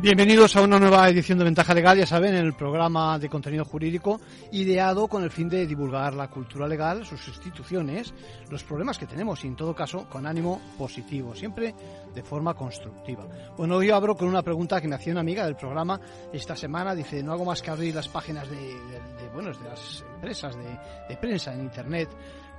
Bienvenidos a una nueva edición de Ventaja Legal, ya saben, en el programa de contenido jurídico ideado con el fin de divulgar la cultura legal, sus instituciones, los problemas que tenemos y en todo caso con ánimo positivo, siempre de forma constructiva. Bueno, hoy abro con una pregunta que me hacía una amiga del programa esta semana, dice, no hago más que abrir las páginas de, de, bueno, de las empresas de, de prensa en Internet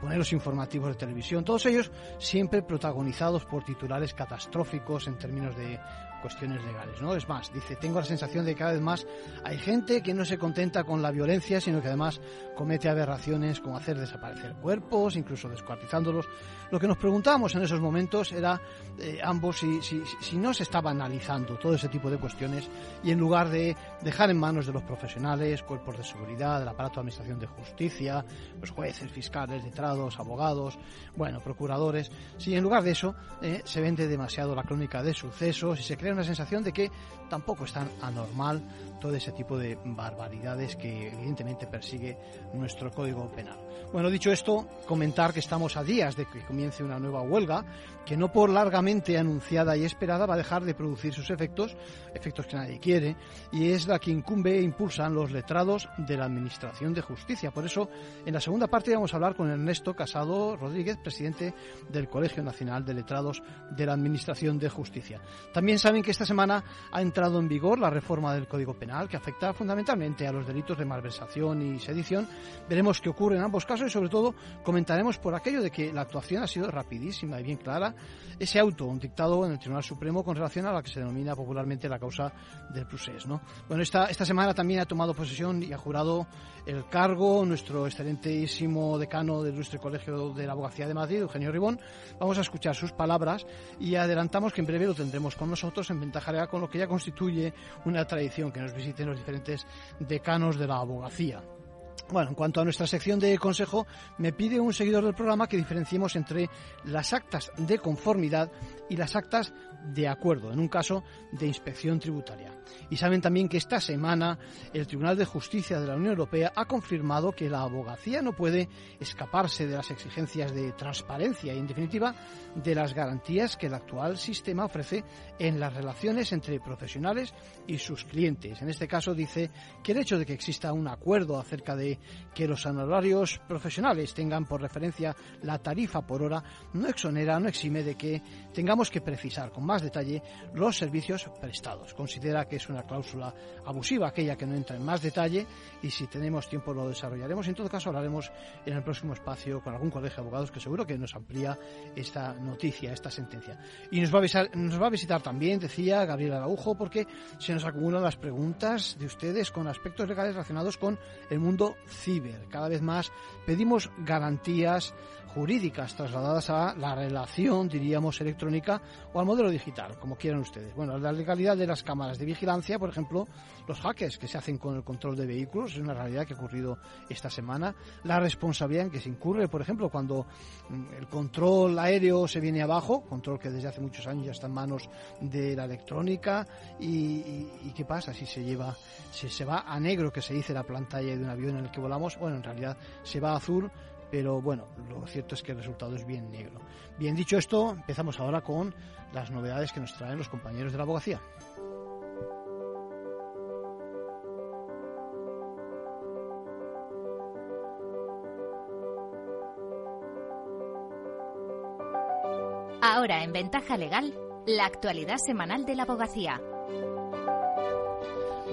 poner los informativos de televisión, todos ellos siempre protagonizados por titulares catastróficos en términos de cuestiones legales, ¿no? Es más, dice, tengo la sensación de que cada vez más hay gente que no se contenta con la violencia, sino que además comete aberraciones como hacer desaparecer cuerpos, incluso descuartizándolos. Lo que nos preguntábamos en esos momentos era eh, ambos si, no se estaba analizando todo ese tipo de cuestiones y en lugar de dejar en manos de los profesionales, cuerpos de seguridad, del aparato de administración de justicia, los jueces, fiscales, letrados, abogados, bueno, procuradores, si en lugar de eso eh, se vende demasiado la crónica de sucesos y se crea una sensación de que tampoco es tan anormal todo ese tipo de barbaridades que evidentemente persigue nuestro Código Penal. Bueno, dicho esto, comentar que estamos a días de que comience una nueva huelga que no por largamente anunciada y esperada va a dejar de producir sus efectos, efectos que nadie quiere, y es la que incumbe e impulsan los letrados de la Administración de Justicia. Por eso, en la segunda parte vamos a hablar con Ernesto Casado Rodríguez, presidente del Colegio Nacional de Letrados de la Administración de Justicia. También saben que esta semana ha entrado en vigor la reforma del Código Penal que afecta fundamentalmente a los delitos de malversación y sedición. Veremos qué ocurre en ambos casos y sobre todo comentaremos por aquello de que la actuación ha sido rapidísima y bien clara ese auto dictado en el Tribunal Supremo con relación a la que se denomina popularmente la causa del procés. ¿no? Bueno, esta, esta semana también ha tomado posesión y ha jurado el cargo nuestro excelentísimo decano del Ilustre Colegio de la Abogacía de Madrid, Eugenio Ribón. Vamos a escuchar sus palabras y adelantamos que en breve lo tendremos con nosotros en Ventaja con lo que ya constituye una tradición que nos visiten los diferentes decanos de la abogacía. Bueno, en cuanto a nuestra sección de consejo, me pide un seguidor del programa que diferenciemos entre las actas de conformidad y las actas de acuerdo, en un caso de inspección tributaria. Y saben también que esta semana el Tribunal de Justicia de la Unión Europea ha confirmado que la abogacía no puede escaparse de las exigencias de transparencia y, en definitiva, de las garantías que el actual sistema ofrece en las relaciones entre profesionales y sus clientes. En este caso dice que el hecho de que exista un acuerdo acerca de que los honorarios profesionales tengan por referencia la tarifa por hora no exonera, no exime de que tengamos que precisar con más detalle los servicios prestados. Considera que es una cláusula abusiva aquella que no entra en más detalle y si tenemos tiempo lo desarrollaremos. En todo caso hablaremos en el próximo espacio con algún colegio de abogados que seguro que nos amplía esta noticia, esta sentencia. Y nos va a, avisar, nos va a visitar también, decía Gabriel Araujo, porque se nos acumulan las preguntas de ustedes con aspectos legales relacionados con el mundo ciber. Cada vez más pedimos garantías jurídicas trasladadas a la relación, diríamos, electrónica o al modelo digital, como quieran ustedes. Bueno, la legalidad de las cámaras de vigilancia, por ejemplo, los hackers que se hacen con el control de vehículos, es una realidad que ha ocurrido esta semana. La responsabilidad en que se incurre, por ejemplo, cuando mm, el control aéreo se viene abajo, control que desde hace muchos años ya está en manos de la electrónica, y, y, qué pasa si se lleva, si se va a negro, que se dice la pantalla de un avión en el que volamos, bueno, en realidad se va a azul, pero bueno, lo cierto es que el resultado es bien negro. Bien dicho esto, empezamos ahora con las novedades que nos traen los compañeros de la abogacía. Ahora en Ventaja Legal, la actualidad semanal de la abogacía.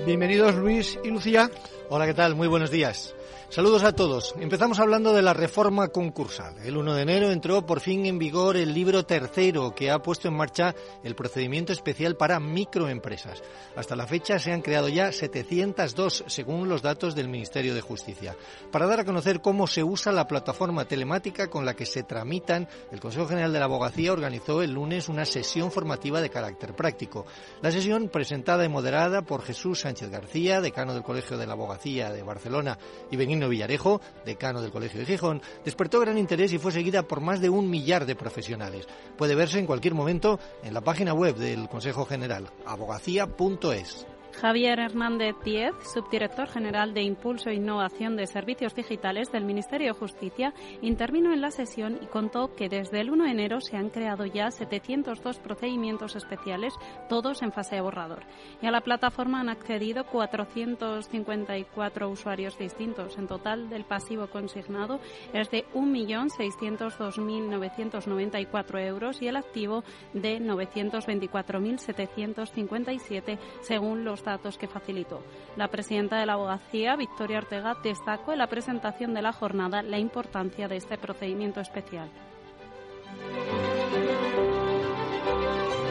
Bienvenidos Luis y Lucía. Hola, ¿qué tal? Muy buenos días. Saludos a todos. Empezamos hablando de la reforma concursal. El 1 de enero entró por fin en vigor el libro tercero que ha puesto en marcha el procedimiento especial para microempresas. Hasta la fecha se han creado ya 702 según los datos del Ministerio de Justicia. Para dar a conocer cómo se usa la plataforma telemática con la que se tramitan, el Consejo General de la Abogacía organizó el lunes una sesión formativa de carácter práctico. La sesión, presentada y moderada por Jesús Sánchez García, decano del Colegio de la Abogacía de Barcelona, y Benigno Villarejo, decano del Colegio de Gijón, despertó gran interés y fue seguida por más de un millar de profesionales. Puede verse en cualquier momento en la página web del Consejo General, abogacía.es. Javier Hernández Diez, subdirector general de Impulso e Innovación de Servicios Digitales del Ministerio de Justicia, intervino en la sesión y contó que desde el 1 de enero se han creado ya 702 procedimientos especiales, todos en fase de borrador. Y a la plataforma han accedido 454 usuarios distintos. En total, del pasivo consignado es de 1.602.994 euros y el activo de 924.757 según los datos que facilitó. La presidenta de la abogacía, Victoria Ortega, destacó en la presentación de la jornada la importancia de este procedimiento especial.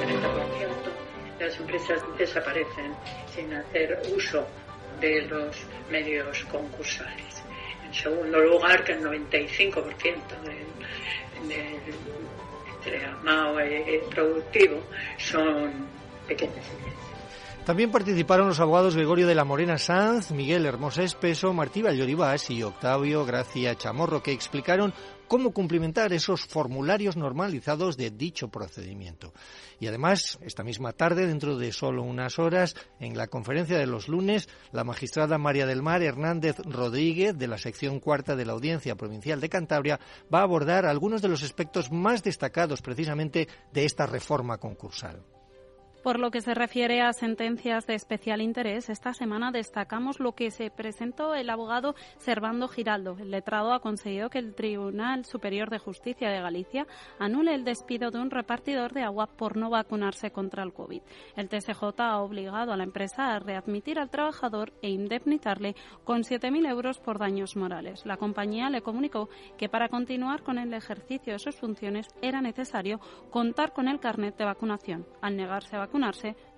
En este las empresas desaparecen sin hacer uso de los medios concursales. En segundo lugar, que el 95% del, del productivo son pequeñas empresas. También participaron los abogados Gregorio de la Morena Sanz, Miguel Hermosa Espeso, Martí Valloribás y Octavio Gracia Chamorro, que explicaron cómo cumplimentar esos formularios normalizados de dicho procedimiento. Y además, esta misma tarde, dentro de solo unas horas, en la conferencia de los lunes, la magistrada María del Mar Hernández Rodríguez, de la sección cuarta de la Audiencia Provincial de Cantabria, va a abordar algunos de los aspectos más destacados precisamente de esta reforma concursal. Por lo que se refiere a sentencias de especial interés, esta semana destacamos lo que se presentó el abogado Servando Giraldo. El letrado ha conseguido que el Tribunal Superior de Justicia de Galicia anule el despido de un repartidor de agua por no vacunarse contra el COVID. El TSJ ha obligado a la empresa a readmitir al trabajador e indemnizarle con 7.000 euros por daños morales. La compañía le comunicó que para continuar con el ejercicio de sus funciones era necesario contar con el carnet de vacunación. Al negarse a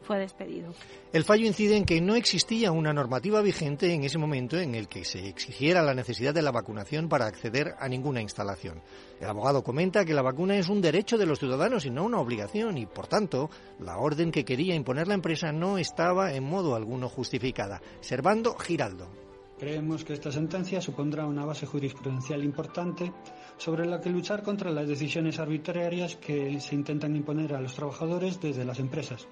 fue despedido. El fallo incide en que no existía una normativa vigente en ese momento en el que se exigiera la necesidad de la vacunación para acceder a ninguna instalación. El abogado comenta que la vacuna es un derecho de los ciudadanos y no una obligación y, por tanto, la orden que quería imponer la empresa no estaba en modo alguno justificada. Servando Giraldo. Creemos que esta sentencia supondrá una base jurisprudencial importante sobre la que luchar contra las decisiones arbitrarias que se intentan imponer a los trabajadores desde las empresas.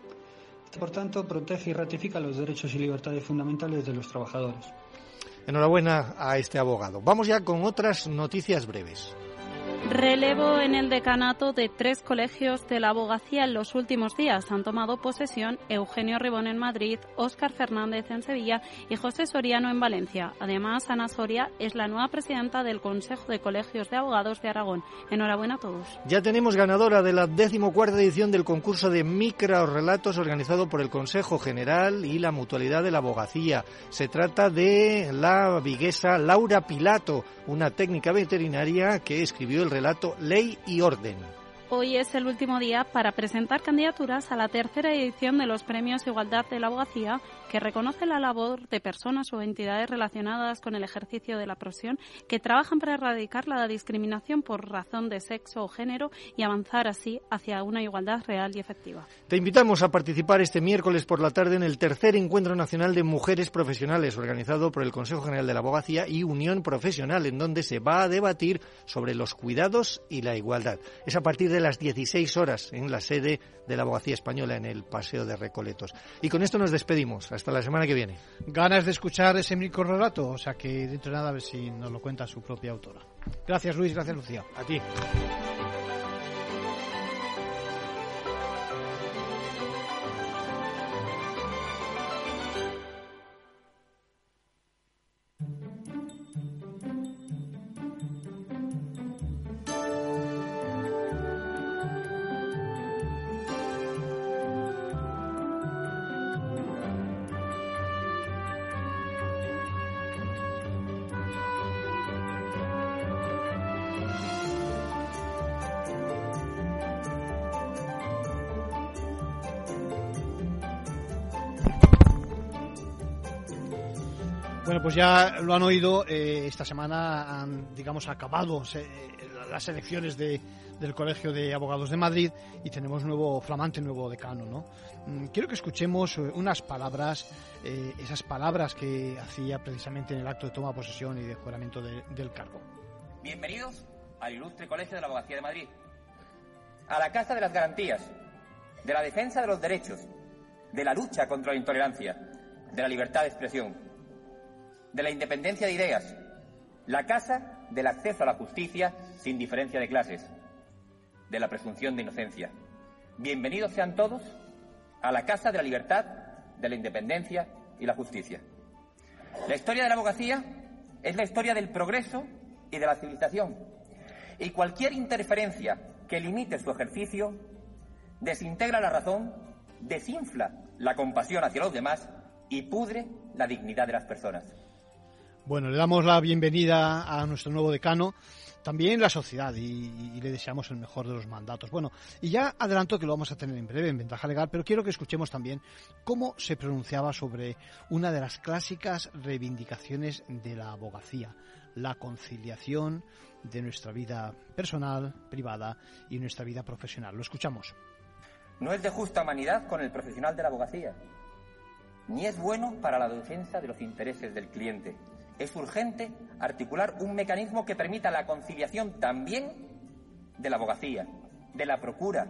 Por tanto, protege y ratifica los derechos y libertades fundamentales de los trabajadores. Enhorabuena a este abogado. Vamos ya con otras noticias breves. Relevo en el decanato de tres colegios de la abogacía en los últimos días. Han tomado posesión Eugenio Ribón en Madrid, Óscar Fernández en Sevilla y José Soriano en Valencia. Además, Ana Soria es la nueva presidenta del Consejo de Colegios de Abogados de Aragón. Enhorabuena a todos. Ya tenemos ganadora de la decimocuarta edición del concurso de microrelatos organizado por el Consejo General y la Mutualidad de la Abogacía. Se trata de la viguesa Laura Pilato, una técnica veterinaria que escribió el relato Ley y Orden. Hoy es el último día para presentar candidaturas a la tercera edición de los Premios Igualdad de la Abogacía, que reconoce la labor de personas o entidades relacionadas con el ejercicio de la profesión que trabajan para erradicar la discriminación por razón de sexo o género y avanzar así hacia una igualdad real y efectiva. Te invitamos a participar este miércoles por la tarde en el tercer Encuentro Nacional de Mujeres Profesionales, organizado por el Consejo General de la Abogacía y Unión Profesional, en donde se va a debatir sobre los cuidados y la igualdad. Es a partir de las 16 horas en la sede de la Abogacía Española en el Paseo de Recoletos. Y con esto nos despedimos. Hasta la semana que viene. Ganas de escuchar ese micro relato, o sea que dentro de nada a ver si nos lo cuenta su propia autora. Gracias Luis, gracias Lucía. A ti. Bueno, pues ya lo han oído, eh, esta semana han, digamos, acabado las elecciones de, del Colegio de Abogados de Madrid y tenemos nuevo, flamante nuevo decano, ¿no? Mm, quiero que escuchemos eh, unas palabras, eh, esas palabras que hacía precisamente en el acto de toma de posesión y de juramento del cargo. Bienvenidos al ilustre Colegio de la Abogacía de Madrid, a la Casa de las Garantías, de la defensa de los derechos, de la lucha contra la intolerancia de la libertad de expresión, de la independencia de ideas, la casa del acceso a la justicia sin diferencia de clases, de la presunción de inocencia. Bienvenidos sean todos a la casa de la libertad, de la independencia y la justicia. La historia de la abogacía es la historia del progreso y de la civilización. Y cualquier interferencia que limite su ejercicio desintegra la razón, desinfla la compasión hacia los demás y pudre la dignidad de las personas. Bueno, le damos la bienvenida a nuestro nuevo decano, también la sociedad, y, le deseamos el mejor de los mandatos. Bueno, y ya adelanto que lo vamos a tener en breve en Ventaja Legal, pero quiero que escuchemos también cómo se pronunciaba sobre una de las clásicas reivindicaciones de la abogacía, la conciliación de nuestra vida personal, privada y nuestra vida profesional. Lo escuchamos. No es de justa humanidad con el profesional de la abogacía, ni es bueno para la defensa de los intereses del cliente es urgente articular un mecanismo que permita la conciliación también de la abogacía, de la procura,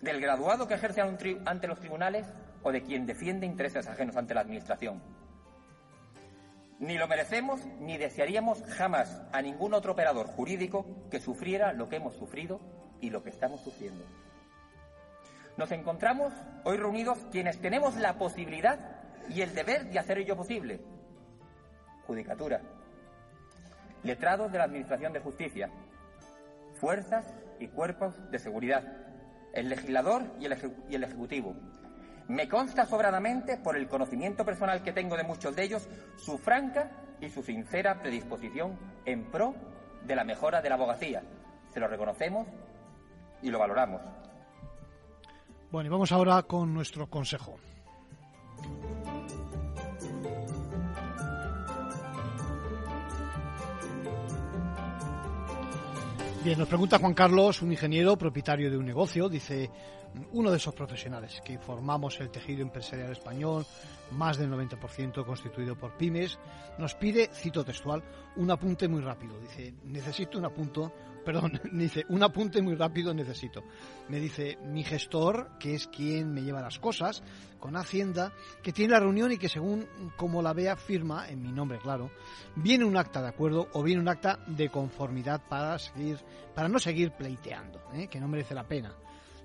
del graduado que ejerce ante los tribunales o de quien defiende intereses ajenos ante la Administración. Ni lo merecemos ni desearíamos jamás a ningún otro operador jurídico que sufriera lo que hemos sufrido y lo que estamos sufriendo. Nos encontramos hoy reunidos quienes tenemos la posibilidad y el deber de hacer ello posible, Judicatura, letrados de la Administración de Justicia, fuerzas y cuerpos de seguridad, el legislador y el, y el Ejecutivo. Me consta sobradamente, por el conocimiento personal que tengo de muchos de ellos, su franca y su sincera predisposición en pro de la mejora de la abogacía. Se lo reconocemos y lo valoramos. Bueno, y vamos ahora con nuestro consejo. Bien, nos pregunta Juan Carlos, un ingeniero propietario de un negocio, dice, uno de esos profesionales que formamos el tejido empresarial español, más del 90% constituido por pymes, nos pide, cito textual, un apunte muy rápido. Dice, necesito un apunte, perdón, dice, un apunte muy rápido necesito. Me dice, mi gestor, que es quien me lleva las cosas, con Hacienda, que tiene la reunión y que según como la vea firma, en mi nombre, claro, viene un acta de acuerdo o viene un acta de conformidad para seguir, para no seguir pleiteando, ¿eh? que no merece la pena.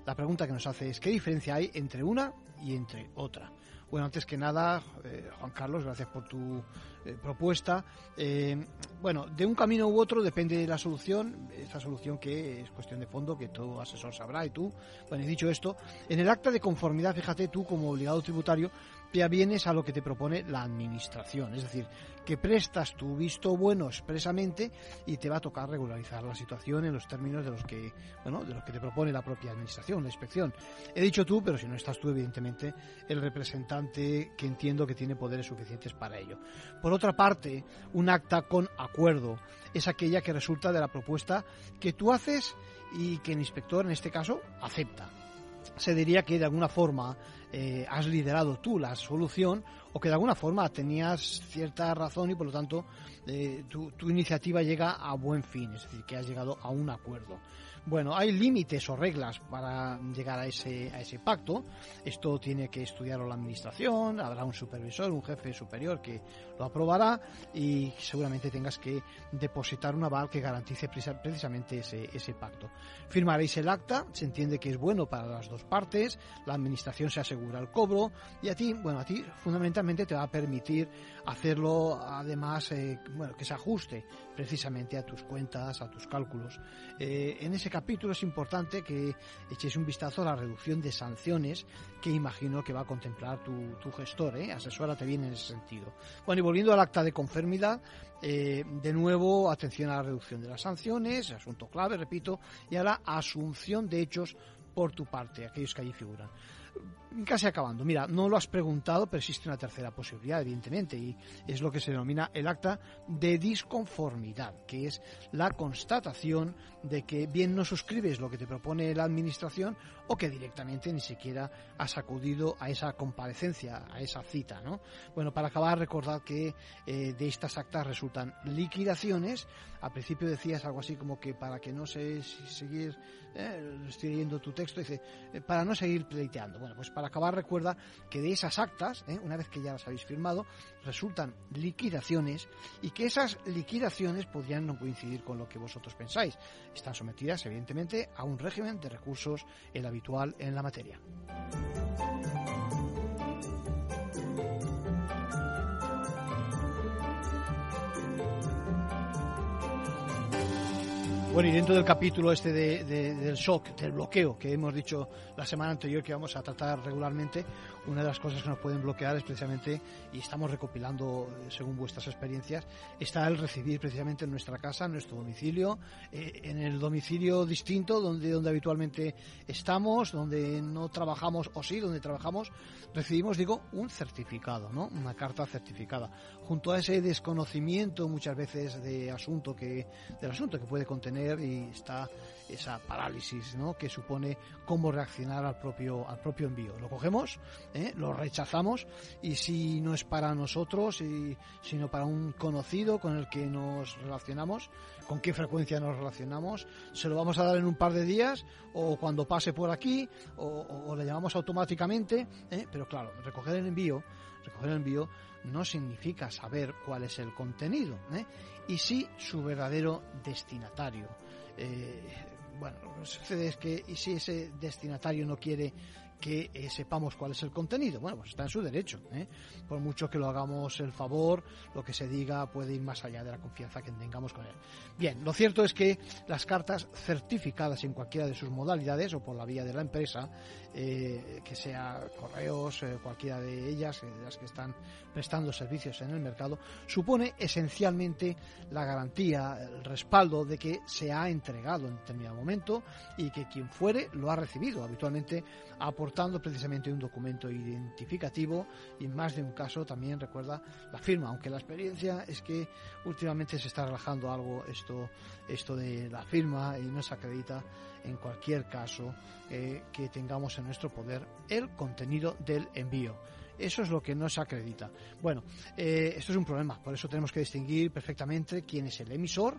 La pregunta que nos hace es, ¿qué diferencia hay entre una y entre otra? Bueno, antes que nada, eh, Juan Carlos, gracias por tu eh, propuesta. Eh, bueno, de un camino u otro depende de la solución, esta solución que es cuestión de fondo, que todo asesor sabrá y tú. Bueno, he dicho esto, en el acta de conformidad, fíjate tú como obligado tributario, te avienes a lo que te propone la administración, es decir, que prestas tu visto bueno expresamente y te va a tocar regularizar la situación en los términos de los que, bueno, de los que te propone la propia administración, la inspección. He dicho tú, pero si no estás tú, evidentemente, el representante que entiendo que tiene poderes suficientes para ello. Por otra parte, un acta con acuerdo es aquella que resulta de la propuesta que tú haces y que el inspector, en este caso, acepta se diría que de alguna forma eh, has liderado tú la solución o que de alguna forma tenías cierta razón y por lo tanto eh, tu, tu, iniciativa llega a buen fin, es decir, que has llegado a un acuerdo. Bueno, hay límites o reglas para llegar a ese, a ese pacto. Esto tiene que estudiarlo la administración, habrá un supervisor, un jefe superior que lo aprobará y seguramente tengas que depositar un aval que garantice precisamente ese, ese pacto. Firmaréis el acta, se entiende que es bueno para las dos partes, la administración se asegura el cobro y a ti, bueno, a ti fundamentalmente te va a permitir hacerlo además, eh, bueno, que se ajuste precisamente a tus cuentas, a tus cálculos. Eh, en ese capítulo es importante que echéis un vistazo a la reducción de sanciones que imagino que va a contemplar tu, gestor, ¿eh? asesórate bien en ese sentido. Bueno, y volviendo al acta de conformidad, eh, de nuevo, atención a la reducción de las sanciones, asunto clave, repito, y a la asunción de hechos por tu parte, aquellos que allí figuran casi acabando. Mira, no lo has preguntado, pero existe una tercera posibilidad, evidentemente, y es lo que se denomina el acta de disconformidad, que es la constatación de que bien no suscribes lo que te propone la Administración o que directamente ni siquiera has acudido a esa comparecencia, a esa cita, ¿no? Bueno, para acabar, recordad que eh, de estas actas resultan liquidaciones. Al principio decías algo así como que para que no se seguir, eh, estoy leyendo tu texto, dice, eh, para no seguir pleiteando Bueno, pues para acabar recuerda que de esas actas, ¿eh? una vez que ya las habéis firmado, resultan liquidaciones y que esas liquidaciones podrían no coincidir con lo que vosotros pensáis. Están sometidas, evidentemente, a un régimen de recursos, el habitual en la materia. Bueno, y dentro del capítulo este de, del shock, del bloqueo que hemos dicho la semana anterior que vamos a tratar regularmente, una de las cosas que nos pueden bloquear es precisamente, y estamos recopilando eh, según vuestras experiencias, está el recibir precisamente en nuestra casa, en nuestro domicilio, eh, en el domicilio distinto donde, donde habitualmente estamos, donde no trabajamos, o sí, donde trabajamos, recibimos, digo, un certificado, ¿no? Una carta certificada. Junto a ese desconocimiento muchas veces de asunto que, del asunto que puede contener y está esa parálisis ¿no? que supone cómo reaccionar al propio, al propio envío. Lo cogemos, ¿eh? lo rechazamos y si no es para nosotros, y, sino para un conocido con el que nos relacionamos, con qué frecuencia nos relacionamos, se lo vamos a dar en un par de días o cuando pase por aquí o, le llamamos automáticamente, ¿eh? pero claro, recoger el envío, recoger el envío no significa saber cuál es el contenido, ¿eh? y sí su verdadero destinatario. Eh, bueno, lo que sucede es que y si ese destinatario no quiere que eh, sepamos cuál es el contenido. Bueno, pues está en su derecho. ¿eh? Por mucho que lo hagamos el favor, lo que se diga puede ir más allá de la confianza que tengamos con él. Bien, lo cierto es que las cartas certificadas en cualquiera de sus modalidades o por la vía de la empresa, eh, que sea correos, cualquiera de ellas, de las que están prestando servicios en el mercado, supone esencialmente la garantía, el respaldo de que se ha entregado en determinado momento y que quien fuere lo ha recibido. Habitualmente aportando precisamente un documento identificativo y en más de un caso también recuerda la firma, aunque la experiencia es que últimamente se está relajando algo esto, esto de la firma y no se acredita en cualquier caso eh, que tengamos en nuestro poder el contenido del envío. Eso es lo que no se acredita. Bueno, eh, esto es un problema, por eso tenemos que distinguir perfectamente quién es el emisor,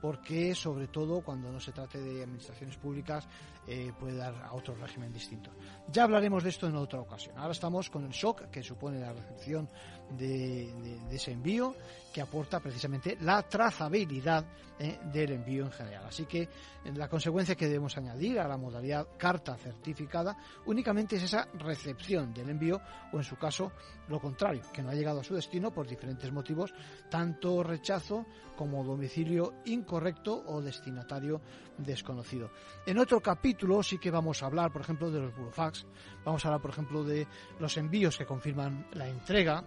porque sobre todo cuando no se trate de administraciones públicas eh, puede dar a otro régimen distinto. Ya hablaremos de esto en otra ocasión. Ahora estamos con el shock que supone la recepción de, ese envío, que aporta precisamente la trazabilidad eh, del envío en general. Así que la consecuencia que debemos añadir a la modalidad carta certificada únicamente es esa recepción del envío o en su caso lo contrario, que no ha llegado a su destino por diferentes motivos, tanto rechazo como domicilio incorrecto o destinatario desconocido. En otro capítulo sí que vamos a hablar, por ejemplo, de los burofax, vamos a hablar, por ejemplo, de los envíos que confirman la entrega,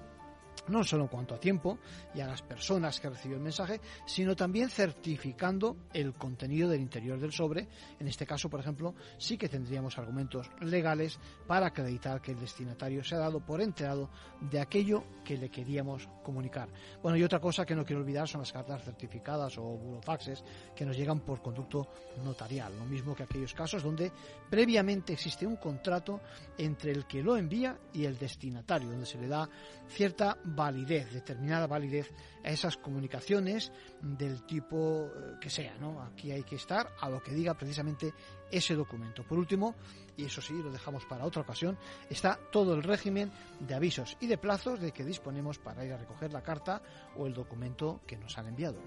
no solo en cuanto a tiempo y a las personas que reciben el mensaje, sino también certificando el contenido del interior del sobre. En este caso, por ejemplo, sí que tendríamos argumentos legales para acreditar que el destinatario se ha dado por enterado de aquello que le queríamos comunicar. Bueno, y otra cosa que no quiero olvidar son las cartas certificadas o burofaxes que nos llegan por conducto notarial, lo mismo que aquellos casos donde previamente existe un contrato entre el que lo envía y el destinatario, donde se le da cierta validez, determinada validez a esas comunicaciones del tipo eh, que sea. Aquí hay que estar a lo que diga precisamente ese documento. Por último, y eso sí, lo dejamos para otra ocasión, está todo el régimen de avisos y de plazos de que disponemos para ir a recoger la carta o el documento que nos han enviado.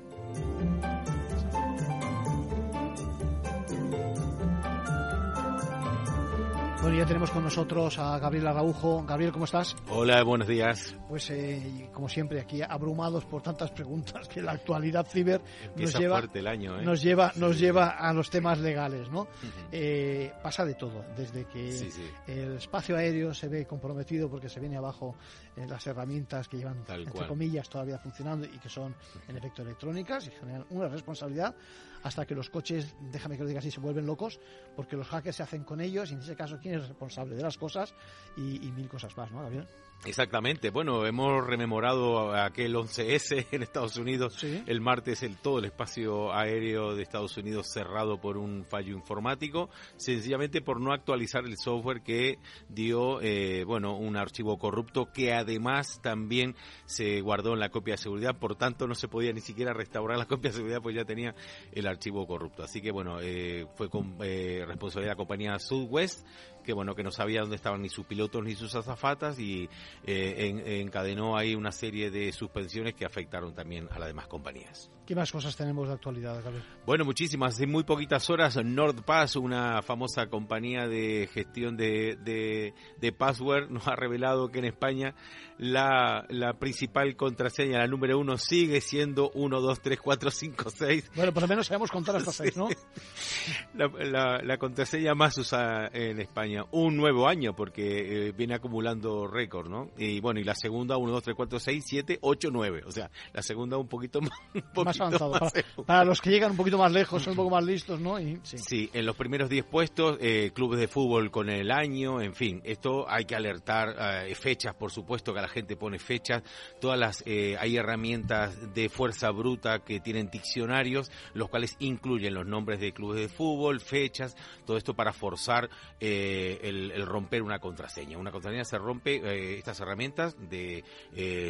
Bueno, ya tenemos con nosotros a Gabriel Araujo. Gabriel, ¿cómo estás? Hola, buenos días. Pues eh, como siempre, aquí abrumados por tantas preguntas que la actualidad ciber nos lleva, el año, ¿eh? nos lleva, nos lleva a los temas legales, ¿no? Eh, pasa de todo, desde que el espacio aéreo se ve comprometido porque se viene abajo las herramientas que llevan, entre comillas, todavía funcionando y que son en efecto electrónicas y generan una responsabilidad hasta que los coches, déjame que lo diga así, se vuelven locos porque los hackers se hacen con ellos y en ese caso quién es responsable de las cosas y, y mil cosas más, ¿no, Gabriel? Exactamente, bueno, hemos rememorado aquel 11S en Estados Unidos, el martes el, todo el espacio aéreo de Estados Unidos cerrado por un fallo informático, sencillamente por no actualizar el software que dio, eh, bueno, un archivo corrupto que además también se guardó en la copia de seguridad, por tanto no se podía ni siquiera restaurar la copia de seguridad pues ya tenía el archivo corrupto. Así que bueno, eh, fue con eh, responsabilidad de la compañía Southwest que bueno, que no sabía dónde estaban ni sus pilotos ni sus azafatas y eh, encadenó ahí una serie de suspensiones que afectaron también a las demás compañías. ¿Qué más cosas tenemos de actualidad, Gabriel? Bueno, muchísimas. Hace muy poquitas horas, NordPass, una famosa compañía de gestión de, de, de password, nos ha revelado que en España la, la principal contraseña, la número uno, sigue siendo 1, 2, 3, 4, 5, 6. Bueno, por lo menos sabemos contar hasta 6, ¿no? La, la, contraseña más usada en España. Un nuevo año, porque eh, viene acumulando récord, ¿no? Y bueno, y la segunda, 1, 2, 3, 4, 6, 7, 8, 9. O sea, la segunda un poquito más, un poquito más avanzado. Para, los que llegan un poquito más lejos, son un poco más listos, ¿no? Y, sí. sí. en los primeros 10 puestos, eh, clubes de fútbol con el año, en fin, esto hay que alertar, eh, fechas, por supuesto, que la gente pone fechas, todas las, eh, hay herramientas de fuerza bruta que tienen diccionarios, los cuales incluyen los nombres de clubes de fútbol, fechas, todo esto para forzar eh, el, romper una contraseña. Una contraseña se rompe, eh, estas herramientas de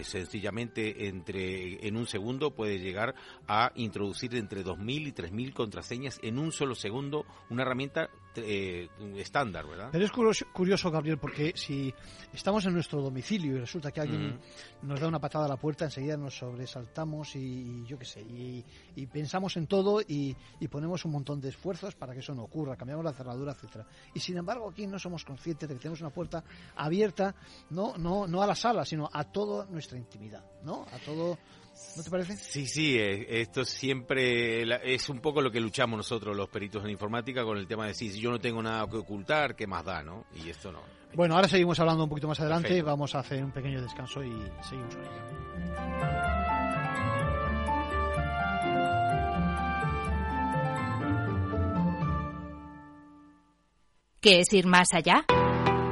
sencillamente entre, en un segundo puede llegar a introducir entre 2.000 y 3.000 contraseñas en un solo segundo, una herramienta estándar, ¿verdad? Pero es curioso, Gabriel, porque si estamos en nuestro domicilio y resulta que alguien nos da una patada a la puerta, enseguida nos sobresaltamos y, yo qué sé, y, pensamos en todo y, ponemos un montón de esfuerzos para que eso no ocurra, cambiamos la cerradura, etcétera. Y sin embargo aquí no somos conscientes de que tenemos una puerta abierta, no, no, no a la sala, sino a toda nuestra intimidad, ¿no? A todo ¿No te parece? Sí, sí, eh, esto siempre es un poco lo que luchamos nosotros los peritos en informática con el tema de si yo no tengo nada que ocultar, ¿qué más da, no? Y esto no. Bueno, ahora seguimos hablando un poquito más adelante, vamos a hacer un pequeño descanso y seguimos con ello. ¿Qué es ir más allá?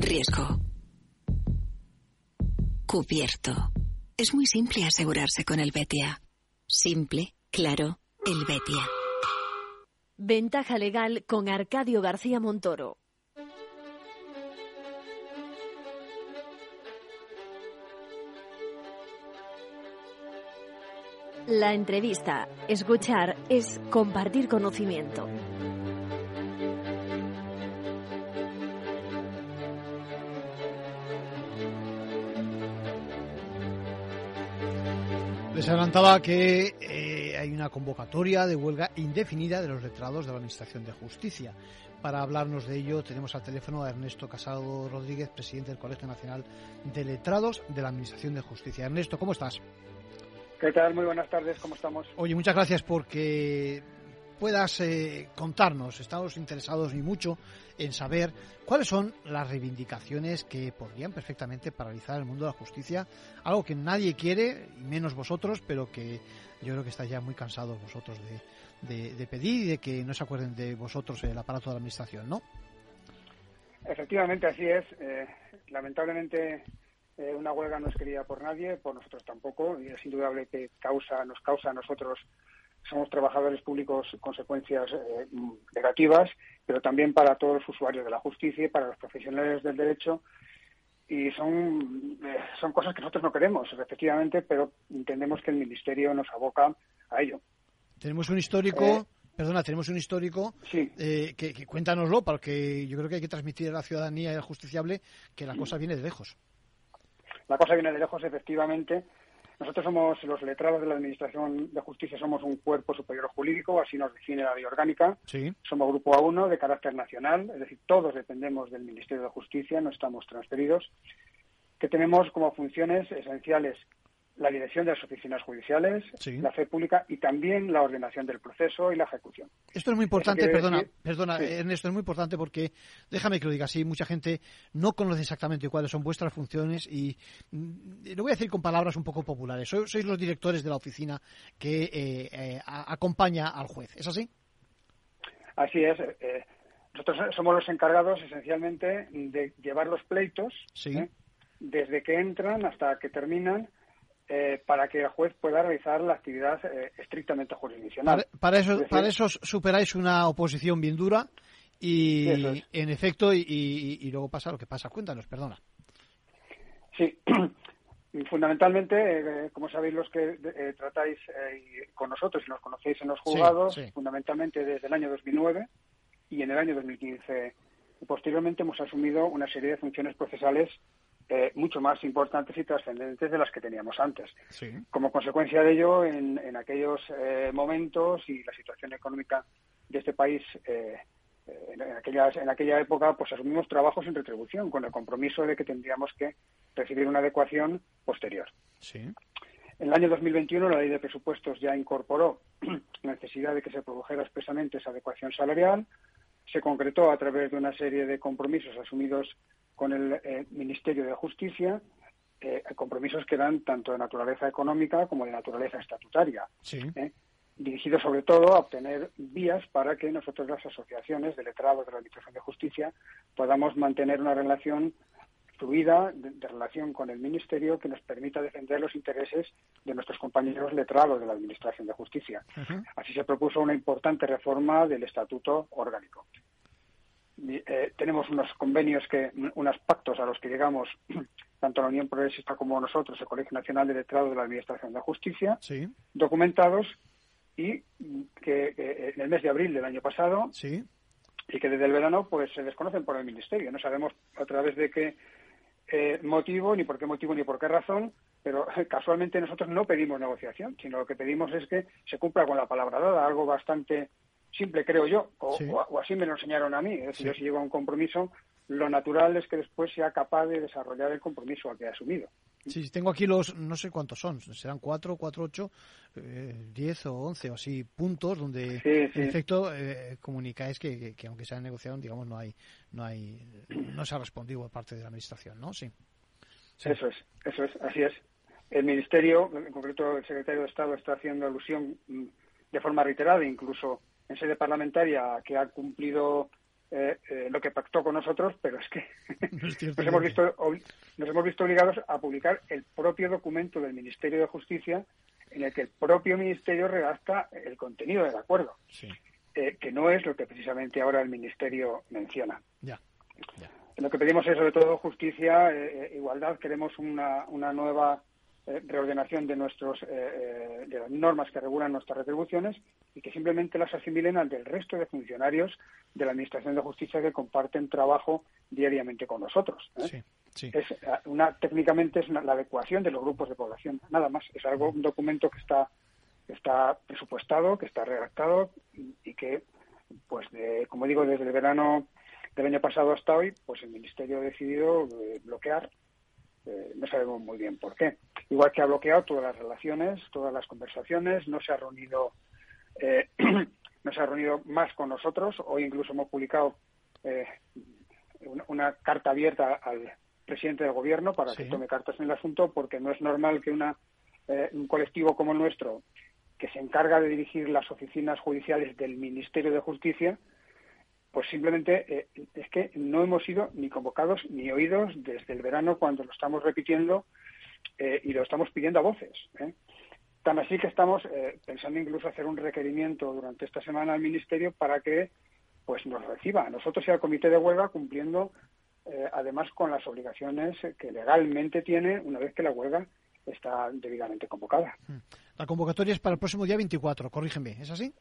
Riesgo. Cubierto. Es muy simple asegurarse con el Betia. Simple, claro, el Betia. Ventaja legal con Arcadio García Montoro. La entrevista, escuchar, es compartir conocimiento. Adelantaba que eh, hay una convocatoria de huelga indefinida de los letrados de la Administración de Justicia. Para hablarnos de ello tenemos al teléfono a Ernesto Casado Rodríguez, presidente del Colegio Nacional de Letrados de la Administración de Justicia. Ernesto, ¿cómo estás? ¿Qué tal? Muy buenas tardes, ¿cómo estamos? Oye, muchas gracias porque puedas eh, contarnos. Estamos interesados y mucho en saber cuáles son las reivindicaciones que podrían perfectamente paralizar el mundo de la justicia, algo que nadie quiere, y menos vosotros, pero que yo creo que estáis ya muy cansados vosotros de, pedir y de que no se acuerden de vosotros el aparato de la administración, ¿no? Efectivamente, así es. Eh, lamentablemente eh, una huelga no es querida por nadie, por nosotros tampoco, y es indudable que causa, nos causa a nosotros somos trabajadores públicos consecuencias eh, negativas, pero también para todos los usuarios de la justicia y para los profesionales del derecho. Y son, eh, son cosas que nosotros no queremos, efectivamente, pero entendemos que el Ministerio nos aboca a ello. Tenemos un histórico. Eh, perdona, tenemos un histórico sí. que, que, cuéntanoslo, porque yo creo que hay que transmitir a la ciudadanía y al justiciable que la cosa viene de lejos. La cosa viene de lejos, efectivamente, nosotros somos los letrados de la Administración de Justicia, somos un cuerpo superior jurídico, así nos define la ley orgánica. Somos grupo A1 de carácter nacional, es decir, todos dependemos del Ministerio de Justicia, no estamos transferidos, que tenemos como funciones esenciales la dirección de las oficinas judiciales, la fe pública y también la ordenación del proceso y la ejecución. Esto es muy importante, perdona, perdona Ernesto, es muy importante porque, déjame que lo diga así, mucha gente no conoce exactamente cuáles son vuestras funciones y mm, lo voy a decir con palabras un poco populares. Sois, los directores de la oficina que eh, eh, acompaña al juez, ¿es así? Así es. Eh, nosotros somos los encargados esencialmente de llevar los pleitos ¿eh? desde que entran hasta que terminan eh, para que el juez pueda realizar la actividad eh, estrictamente jurisdiccional. Para, eso, para eso superáis una oposición bien dura y, en efecto, y, luego pasa lo que pasa. Cuéntanos, perdona. Sí, fundamentalmente, como sabéis los que tratáis con nosotros y nos conocéis en los juzgados, fundamentalmente desde el año 2009 y en el año 2015 posteriormente hemos asumido una serie de funciones procesales eh, mucho más importantes y trascendentes de las que teníamos antes. Como consecuencia de ello, en, aquellos eh, momentos y la situación económica de este país eh, en, aquellas, en aquella época, pues asumimos trabajos en retribución con el compromiso de que tendríamos que recibir una adecuación posterior. En el año 2021 la ley de presupuestos ya incorporó la necesidad de que se produjera expresamente esa adecuación salarial, se concretó a través de una serie de compromisos asumidos con el eh, Ministerio de Justicia, eh, compromisos que eran tanto de naturaleza económica como de naturaleza estatutaria, ¿eh? dirigidos sobre todo a obtener vías para que nosotros, las asociaciones de letrados de la Administración de Justicia, podamos mantener una relación fluida de, relación con el Ministerio que nos permita defender los intereses de nuestros compañeros letrados de la Administración de Justicia. Así se propuso una importante reforma del Estatuto Orgánico. Eh, tenemos unos convenios, que, unos pactos a los que llegamos tanto la Unión Progresista como nosotros, el Colegio Nacional de Letrados de la Administración de Justicia, documentados y que, en el mes de abril del año pasado y que desde el verano pues se desconocen por el Ministerio. No sabemos a través de qué eh, motivo, ni por qué motivo, ni por qué razón, pero casualmente nosotros no pedimos negociación, sino lo que pedimos es que se cumpla con la palabra dada, algo bastante simple, creo yo, o, así me lo enseñaron a mí. Es decir, yo si llego a un compromiso, lo natural es que después sea capaz de desarrollar el compromiso al que he asumido. Sí, tengo aquí los, no sé cuántos son, serán cuatro, cuatro, ocho, eh, diez o once o así puntos donde en efecto eh, comunicáis que, que, aunque se ha negociado, digamos, no hay, no hay, no se ha respondido por parte de la administración, ¿no? Sí. Eso es, eso es, así es. El ministerio, en concreto el secretario de Estado, está haciendo alusión mm, de forma reiterada, incluso en sede parlamentaria, que ha cumplido eh, eh, lo que pactó con nosotros, pero es que nos, hemos visto, nos hemos visto obligados a publicar el propio documento del Ministerio de Justicia en el que el propio Ministerio redacta el contenido del acuerdo, eh, que no es lo que precisamente ahora el Ministerio menciona. Lo que pedimos es sobre todo justicia, igualdad, queremos una, una nueva eh, reordenación de nuestros eh, eh, de las normas que regulan nuestras retribuciones y que simplemente las asimilen al del resto de funcionarios de la Administración de Justicia que comparten trabajo diariamente con nosotros. Es una técnicamente es la adecuación de los grupos de población, nada más. Es algo un documento que está está presupuestado, que está redactado y, que, pues, como digo, desde el verano del año pasado hasta hoy, pues el Ministerio ha decidido bloquear eh, no sabemos muy bien por qué. Igual que ha bloqueado todas las relaciones, todas las conversaciones, no se ha reunido, eh, no se ha reunido más con nosotros. Hoy incluso hemos publicado eh, una, carta abierta al presidente del gobierno para que tome cartas en el asunto, porque no es normal que una, un colectivo como el nuestro, que se encarga de dirigir las oficinas judiciales del Ministerio de Justicia, pues simplemente eh, es que no hemos sido ni convocados ni oídos desde el verano cuando lo estamos repitiendo eh, y lo estamos pidiendo a voces. ¿eh? Tan así que estamos pensando incluso hacer un requerimiento durante esta semana al Ministerio para que pues nos reciba a nosotros y al Comité de Huelga cumpliendo además con las obligaciones que legalmente tiene una vez que la huelga está debidamente convocada. Mm. La convocatoria es para el próximo día 24, corrígeme, ¿es así?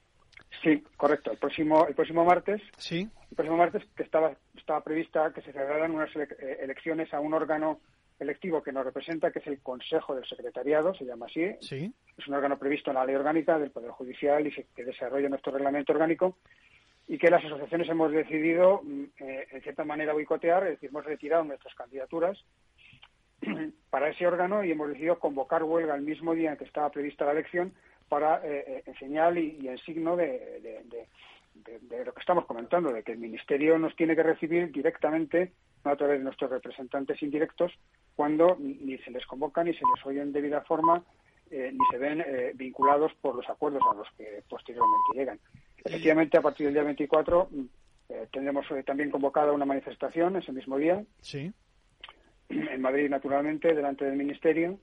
Sí, correcto. El próximo, el próximo martes. Sí. El próximo martes que estaba, estaba prevista que se celebraran unas eh, elecciones a un órgano electivo que nos representa, que es el Consejo del Secretariado, se llama así. Sí. Es un órgano previsto en la ley orgánica del Poder Judicial y que desarrolla nuestro reglamento orgánico y que las asociaciones hemos decidido, mm, eh, en cierta manera, boicotear, es decir, hemos retirado nuestras candidaturas para ese órgano y hemos decidido convocar huelga el mismo día en que estaba prevista la elección para eh, en señal y, en signo de, lo que estamos comentando, de que el Ministerio nos tiene que recibir directamente, no a través de nuestros representantes indirectos, cuando ni se les convoca ni se les oye en debida forma eh, ni se ven eh, vinculados por los acuerdos a los que posteriormente llegan. Efectivamente, a partir del día 24 mm, tendremos también convocada una manifestación ese mismo día. Sí. En Madrid, naturalmente, delante del Ministerio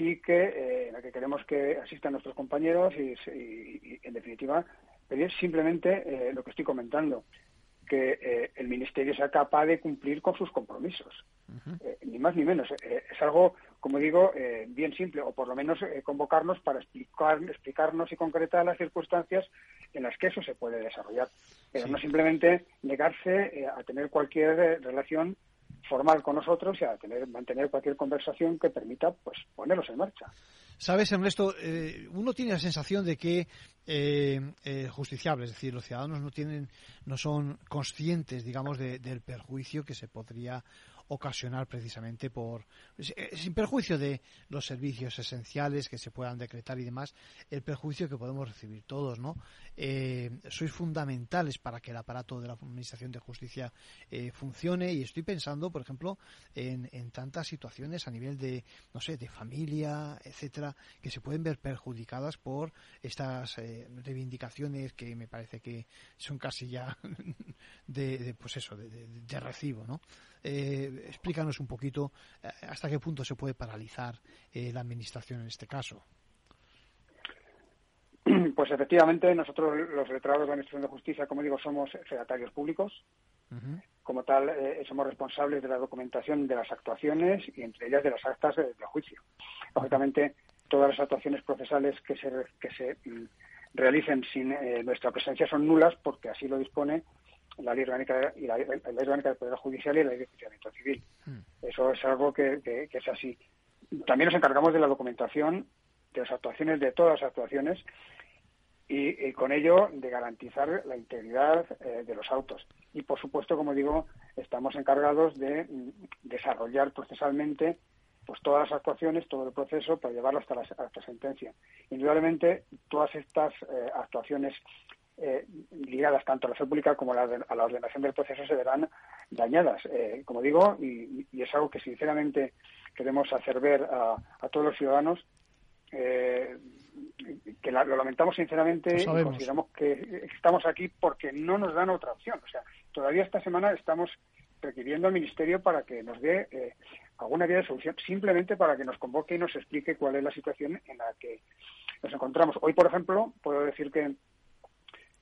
y que en la que queremos que asistan nuestros compañeros y, en definitiva pedir simplemente lo que estoy comentando que eh, el Ministerio sea capaz de cumplir con sus compromisos. Eh, ni más ni menos. Eh, es algo, como digo, bien simple, o por lo menos convocarnos para explicar, explicarnos y concretar las circunstancias en las que eso se puede desarrollar. Pero no simplemente negarse a tener cualquier relación formal con nosotros y a tener, mantener cualquier conversación que permita pues ponerlos en marcha. Sabes, Ernesto, uno tiene la sensación de que eh, eh, justiciable, es decir, los ciudadanos no tienen, no son conscientes, digamos, del perjuicio que se podría ocasionar precisamente por, eh, sin perjuicio de los servicios esenciales que se puedan decretar y demás, el perjuicio que podemos recibir todos, ¿no? Eh, sois fundamentales para que el aparato de la Administración de Justicia eh, funcione y estoy pensando, por ejemplo, en, en, tantas situaciones a nivel de, no sé, de familia, etcétera, que se pueden ver perjudicadas por estas reivindicaciones que me parece que son casi ya de, pues eso, de, de recibo, ¿no? Eh, explícanos un poquito eh, hasta qué punto se puede paralizar eh, la Administración en este caso. Pues efectivamente, nosotros los letrados de la Administración de Justicia, como digo, somos fedatarios públicos. Como tal, somos responsables de la documentación de las actuaciones y entre ellas de las actas de, juicio. Lógicamente, todas las actuaciones procesales que se, que se mm, realicen sin nuestra presencia son nulas porque así lo dispone la ley orgánica y la, ley orgánica del Poder Judicial y la ley de funcionamiento civil. Hmm. Eso es algo que, es así. También nos encargamos de la documentación de las actuaciones, de todas las actuaciones, y, con ello de garantizar la integridad eh, de los autos. Y, por supuesto, como digo, estamos encargados de mm, desarrollar procesalmente pues todas las actuaciones, todo el proceso para llevarlo hasta la, sentencia. Indudablemente, todas estas eh, actuaciones eh, ligadas tanto a la fe pública como a la, ordenación del proceso se verán dañadas, eh, como digo, y, es algo que sinceramente queremos hacer ver a, todos los ciudadanos. Eh, que lo lamentamos sinceramente y consideramos que estamos aquí porque no nos dan otra opción. O sea, todavía esta semana estamos requiriendo al Ministerio para que nos dé alguna vía de solución, simplemente para que nos convoque y nos explique cuál es la situación en la que nos encontramos. Hoy, por ejemplo, puedo decir que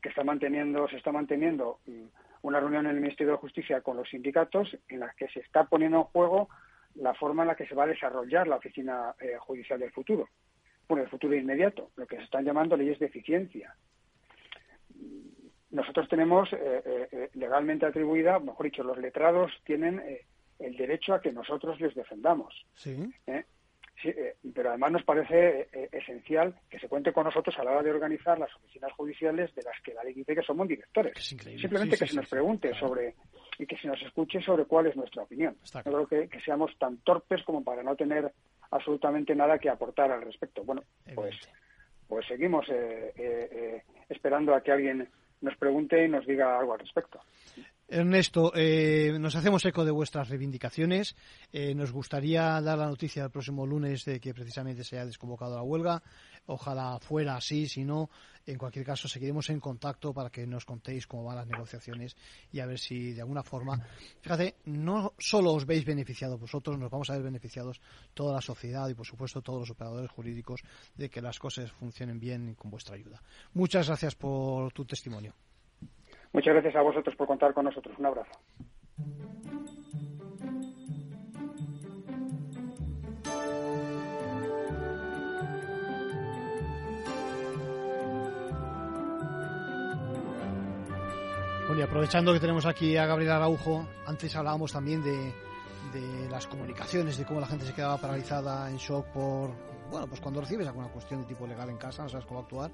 que está manteniendo, se está manteniendo mm, una reunión en el Ministerio de Justicia con los sindicatos en la que se está poniendo en juego la forma en la que se va a desarrollar la oficina eh, judicial del futuro, bueno, el futuro inmediato, lo que se están llamando leyes de eficiencia. Nosotros tenemos eh, eh, legalmente atribuida, mejor dicho, los letrados tienen el derecho a que nosotros les defendamos. Sí. Sí, eh, pero además nos parece eh, esencial que se cuente con nosotros a la hora de organizar las oficinas judiciales de las que la ley dice que somos directores. Simplemente que se nos pregunte sobre y que se nos escuche sobre cuál es nuestra opinión. No creo que, seamos tan torpes como para no tener absolutamente nada que aportar al respecto. Bueno, pues, pues seguimos eh, esperando a que alguien nos pregunte y nos diga algo al respecto. Ernesto, eh, nos hacemos eco de vuestras reivindicaciones. Eh, nos gustaría dar la noticia el próximo lunes de que precisamente se haya desconvocado la huelga. Ojalá fuera así, si no, en cualquier caso seguiremos en contacto para que nos contéis cómo van las negociaciones y a ver si de alguna forma, fíjate, no solo os veis beneficiados vosotros, nos vamos a ver beneficiados toda la sociedad y por supuesto todos los operadores jurídicos de que las cosas funcionen bien con vuestra ayuda. Muchas gracias por tu testimonio. Muchas gracias a vosotros por contar con nosotros. Un abrazo. Bueno, y aprovechando que tenemos aquí a Gabriel Araujo, antes hablábamos también de, de las comunicaciones, de cómo la gente se quedaba paralizada en shock por, bueno, pues cuando recibes alguna cuestión de tipo legal en casa, no sabes cómo actuar.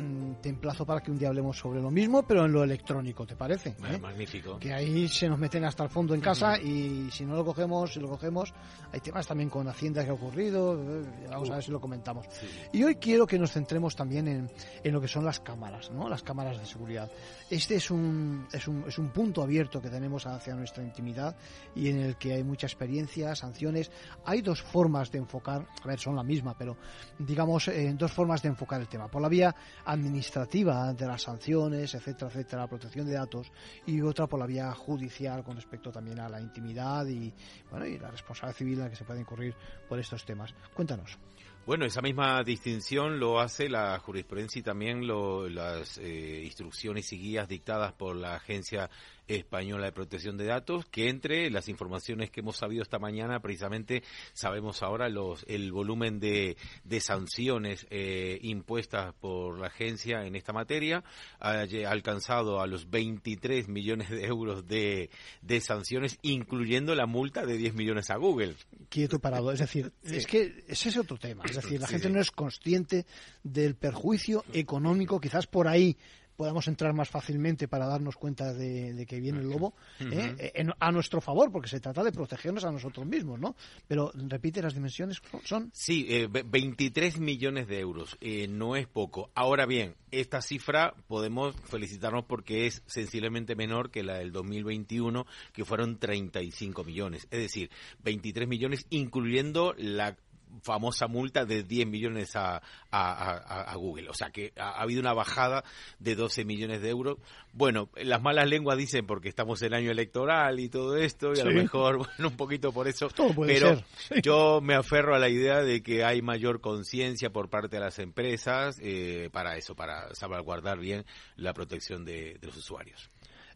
Mm, te emplazo para que un día hablemos sobre lo mismo, pero en lo electrónico, ¿te parece? ¿Eh? Magnífico. Que ahí se nos meten hasta el fondo en casa y si no lo cogemos, si lo cogemos, hay temas también con Hacienda que ha ocurrido, eh, vamos a ver si lo comentamos. Y hoy quiero que nos centremos también en, en, lo que son las cámaras, ¿no? Las cámaras de seguridad. Este es un, es un, es un punto abierto que tenemos hacia nuestra intimidad y en el que hay mucha experiencia, sanciones. Hay dos formas de enfocar, a ver, son la misma, pero digamos, eh, dos formas de enfocar el tema. Por la vía administrativa de las sanciones, etcétera, etcétera, la protección de datos, y otra por la vía judicial con respecto también a la intimidad y, bueno, y la responsabilidad civil en la que se puede incurrir por estos temas. Cuéntanos. Bueno, esa misma distinción lo hace la jurisprudencia y también las eh, instrucciones y guías dictadas por la Agencia Española de Protección de Datos, que entre las informaciones que hemos sabido esta mañana, precisamente sabemos ahora los, el volumen de, de sanciones eh, impuestas por la agencia en esta materia, ha alcanzado a los 23 millones de euros de, de sanciones, incluyendo la multa de 10 millones a Google. Quieto parado, es decir, es que ese es otro tema, es decir, la gente no es consciente del perjuicio económico, quizás por ahí podamos entrar más fácilmente para darnos cuenta de, que viene el lobo ¿eh? a nuestro favor, porque se trata de protegernos a nosotros mismos, ¿no? Pero repite las dimensiones son. Sí, eh, 23 millones de euros, eh, no es poco. Ahora bien, esta cifra podemos felicitarnos porque es sensiblemente menor que la del 2021, que fueron 35 millones. Es decir, 23 millones, incluyendo la famosa multa de 10 millones a, a, Google. O sea que ha, habido una bajada de 12 millones de euros. Bueno, las malas lenguas dicen porque estamos en año electoral y todo esto, y a lo mejor, bueno, un poquito por eso. pero yo me aferro a la idea de que hay mayor conciencia por parte de las empresas eh, para eso, para salvaguardar bien la protección de, los usuarios.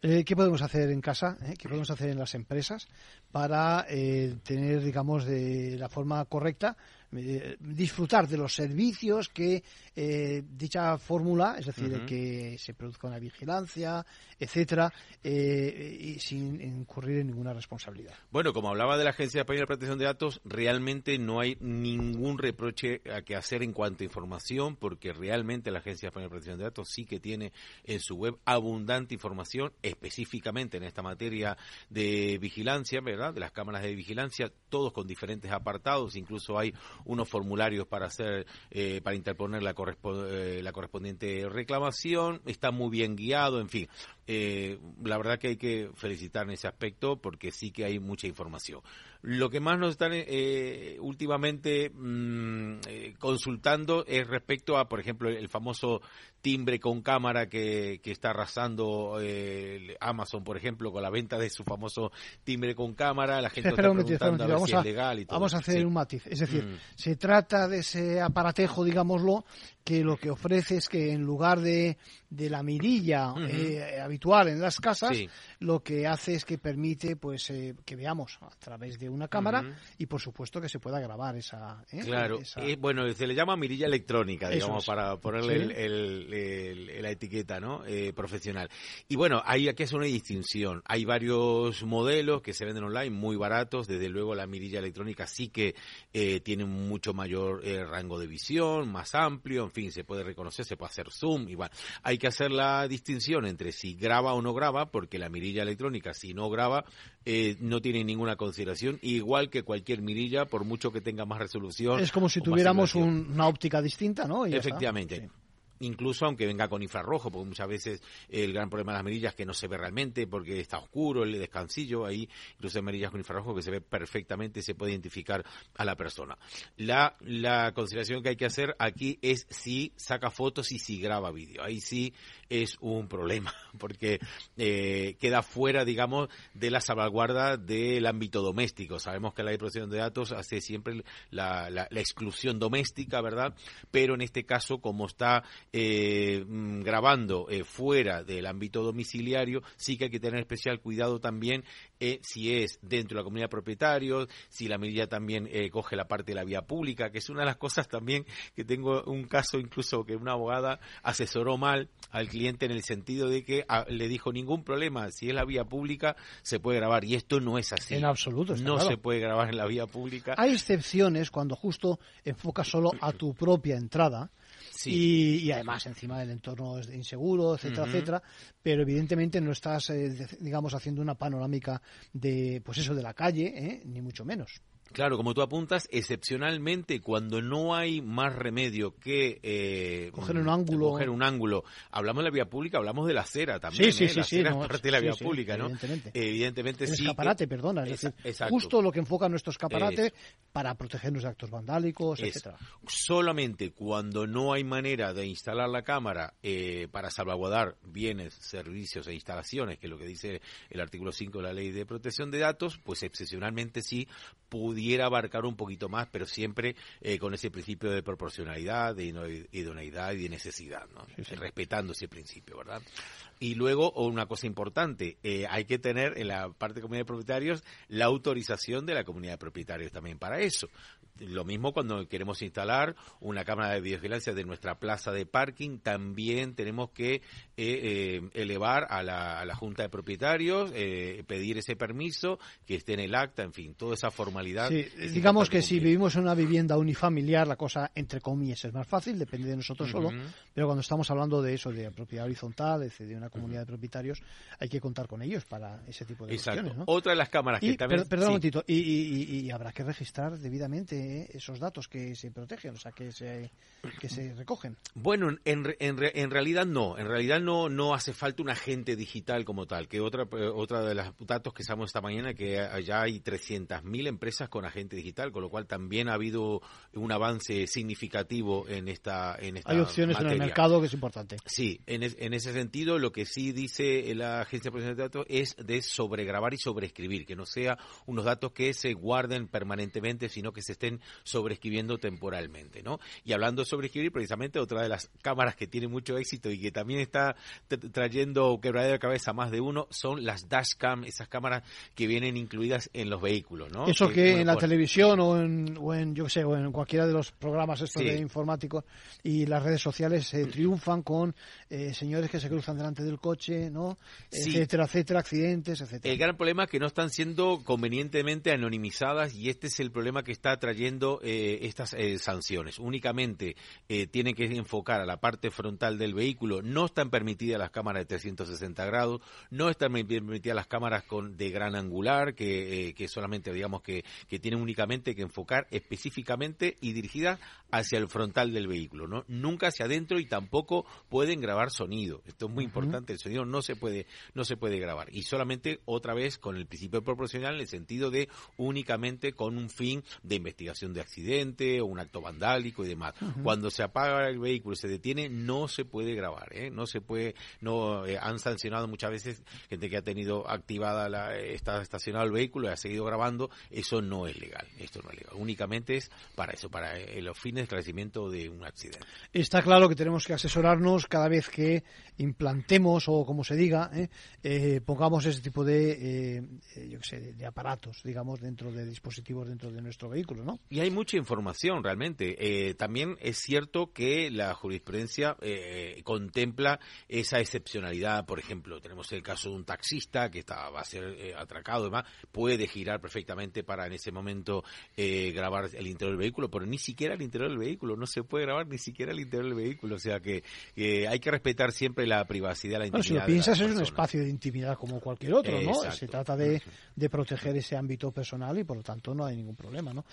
Eh, ¿Qué podemos hacer en casa? Eh? ¿Qué podemos hacer en las empresas para tener, digamos, de la forma correcta eh, disfrutar de los servicios que eh, dicha fórmula, es decir, que se produzca una vigilancia, etcétera, eh, y sin incurrir en ninguna responsabilidad. Bueno, como hablaba de la Agencia Española de Protección de Datos, realmente no hay ningún reproche a que hacer en cuanto a información, porque realmente la Agencia Española de Protección de Datos sí que tiene en su web abundante información, específicamente en esta materia de vigilancia, ¿verdad? De las cámaras de vigilancia, todos con diferentes apartados, incluso hay unos formularios para hacer, eh, para interponer la, eh, la correspondiente reclamación, está muy bien guiado, en fin. Eh, la verdad que hay que felicitar en ese aspecto porque sí que hay mucha información. Lo que más nos están eh, últimamente mm, eh, consultando es respecto a, por ejemplo, el famoso timbre con cámara que, que está arrasando eh, Amazon, por ejemplo, con la venta de su famoso timbre con cámara. La gente está preguntando a ver si es legal y todo. Vamos a hacer un matiz. Es decir, mm. se trata de ese aparatejo, digámoslo, que lo que ofrece es que en lugar de, de la mirilla eh, habitual en las casas, lo que hace es que permite pues eh, que veamos a través de una cámara y por supuesto que se pueda grabar esa. ¿eh? Claro, bueno, se le llama mirilla electrónica, digamos, para ponerle el, la etiqueta ¿no? profesional. Y bueno, hay aquí es una distinción. Hay varios modelos que se venden online muy baratos, desde luego la mirilla electrónica sí que tiene mucho mayor rango de visión, más amplio, fin, se puede reconocer, se puede hacer zoom, igual. Hay que hacer la distinción entre si graba o no graba, porque la mirilla electrónica, si no graba, eh, no tiene ninguna consideración, igual que cualquier mirilla, por mucho que tenga más resolución. Es como si tuviéramos una óptica distinta, ¿no? Efectivamente incluso aunque venga con infrarrojo, porque muchas veces el gran problema de las mirillas es que no se ve realmente porque está oscuro el descansillo, ahí incluso hay mirillas con infrarrojo que se ve perfectamente se puede identificar a la persona. La, la consideración que hay que hacer aquí es si saca fotos y si graba vídeo. Ahí sí es un problema, porque eh, queda fuera, digamos, de la salvaguarda del ámbito doméstico. Sabemos que la ley de protección de datos hace siempre la, exclusión doméstica, ¿verdad? Pero en este caso, como está eh, mm, grabando eh, fuera del ámbito domiciliario, sí que hay que tener especial cuidado también eh, si es dentro de la comunidad de propietarios, si la medida también eh, coge la parte de la vía pública, que es una de las cosas también que tengo un caso incluso que una abogada asesoró mal al cliente en el sentido de que ah, le dijo ningún problema, si es la vía pública se puede grabar y esto no es así. En absoluto. no se puede grabar en la vía pública. Hay excepciones cuando justo enfoca solo a tu propia entrada y, además encima del entorno es inseguro, etcétera, etcétera, pero evidentemente no estás, eh, digamos, haciendo una panorámica de, pues eso, de la calle, ¿eh? ni mucho menos. Claro, como tú apuntas, excepcionalmente cuando no hay más remedio que eh, coger un ángulo, coger un ángulo. Hablamos de la vía pública, hablamos de la acera también. Sí, sí, ¿eh? sí, la sí, acera es parte de la vía pública, ¿no? Evidentemente. Evidentemente el sí. escaparate, perdona, es decir, justo lo que enfoca nuestro escaparate para protegernos de actos vandálicos, etcétera. Solamente cuando no hay manera de instalar la cámara eh, para salvaguardar bienes, servicios e instalaciones, que es lo que dice el artículo 5 de la Ley de Protección de Datos, pues excepcionalmente sí pudiera abarcar un poquito más, pero siempre eh, con ese principio de proporcionalidad, de idoneidad y de necesidad, ¿no? respetando ese principio, ¿verdad? Y luego, una cosa importante, eh, hay que tener en la parte de comunidad de propietarios la autorización de la comunidad de propietarios también para eso. Lo mismo cuando queremos instalar una cámara de videovigilancia de nuestra plaza de parking, también tenemos que eh, eh, elevar a la, a la, Junta de Propietarios, eh, pedir ese permiso, que esté en el acta, en fin, toda esa formalidad. Sí, digamos que si vivimos en una vivienda unifamiliar, la cosa, entre comillas, es más fácil, depende de nosotros solo, pero cuando estamos hablando de eso, de propiedad horizontal, de una comunidad de propietarios, hay que contar con ellos para ese tipo de Exacto. cuestiones. ¿no? Otra de las cámaras que también... perdón un momentito, y, y, y habrá que registrar debidamente esos datos que se protegen, o sea, que se, que se recogen. Bueno, en, en, en realidad no, en realidad no, no hace falta un agente digital como tal, que otra, otra de los datos que estamos esta mañana, que ya hay 300.000 empresas con agente digital, con lo cual también ha habido un avance significativo en esta, en esta Hay opciones en el mercado que es importante. Sí, en, en ese sentido lo que sí dice la Agencia de Protección de Datos es de sobregrabar y sobreescribir, que no sea unos datos que se guarden permanentemente, sino que se estén sobreescribiendo temporalmente, ¿no? Y hablando de sobreescribir, precisamente otra de las cámaras que tiene mucho éxito y que también está trayendo quebradero de cabeza a más de uno son las dashcam, esas cámaras que vienen incluidas en los vehículos, ¿no? Eso que, en la televisión o en, o en, yo sé, o en cualquiera de los programas estos de informáticos y las redes sociales se triunfan con eh, señores que se cruzan delante del coche, ¿no? Etcétera, etcétera, accidentes, etcétera. El gran problema es que no están siendo convenientemente anonimizadas y este es el problema que está trayendo eh, estas eh, sanciones. Únicamente eh, tienen que enfocar a la parte frontal del vehículo. No están permitidas las cámaras de 360 grados, no están permitidas las cámaras con de gran angular, que, que solamente digamos que, que tienen únicamente que enfocar específicamente y dirigidas hacia el frontal del vehículo, ¿no? Nunca hacia adentro y tampoco pueden grabar sonido. Esto es muy importante, el sonido no se puede no se puede grabar y solamente otra vez con el principio proporcional en el sentido de únicamente con un fin de investigación de accidente o un acto vandálico y demás. Cuando se apaga el vehículo y se detiene no se puede grabar, ¿eh? No se puede no eh, han sancionado muchas veces gente que ha tenido activada la está estacionado el vehículo y ha seguido grabando, eso no es legal. Esto no es legal. Únicamente es para eso, para eh, los fines de esclarecimiento de un accidente. Está claro que tenemos que asesorarnos cada vez que implantemos o como se diga, ¿eh? Eh, pongamos ese tipo de, eh, yo sé, de, aparatos, digamos, dentro de dispositivos dentro de nuestro vehículo, ¿no? Y hay mucha información realmente. también es cierto que la jurisprudencia contempla esa excepcionalidad. Por ejemplo, tenemos el caso de un taxista que está, va a ser atracado, y demás, puede girar perfectamente para en ese momento grabar el interior del vehículo, pero ni siquiera el interior del vehículo, no se puede grabar ni siquiera el interior del vehículo, o sea que hay que respetar siempre la privacidad, la intimidad. Bueno, si lo piensas, es un espacio de intimidad como cualquier otro, ¿no? Se trata de, de, proteger ese ámbito personal y por lo tanto no hay ningún problema, ¿no?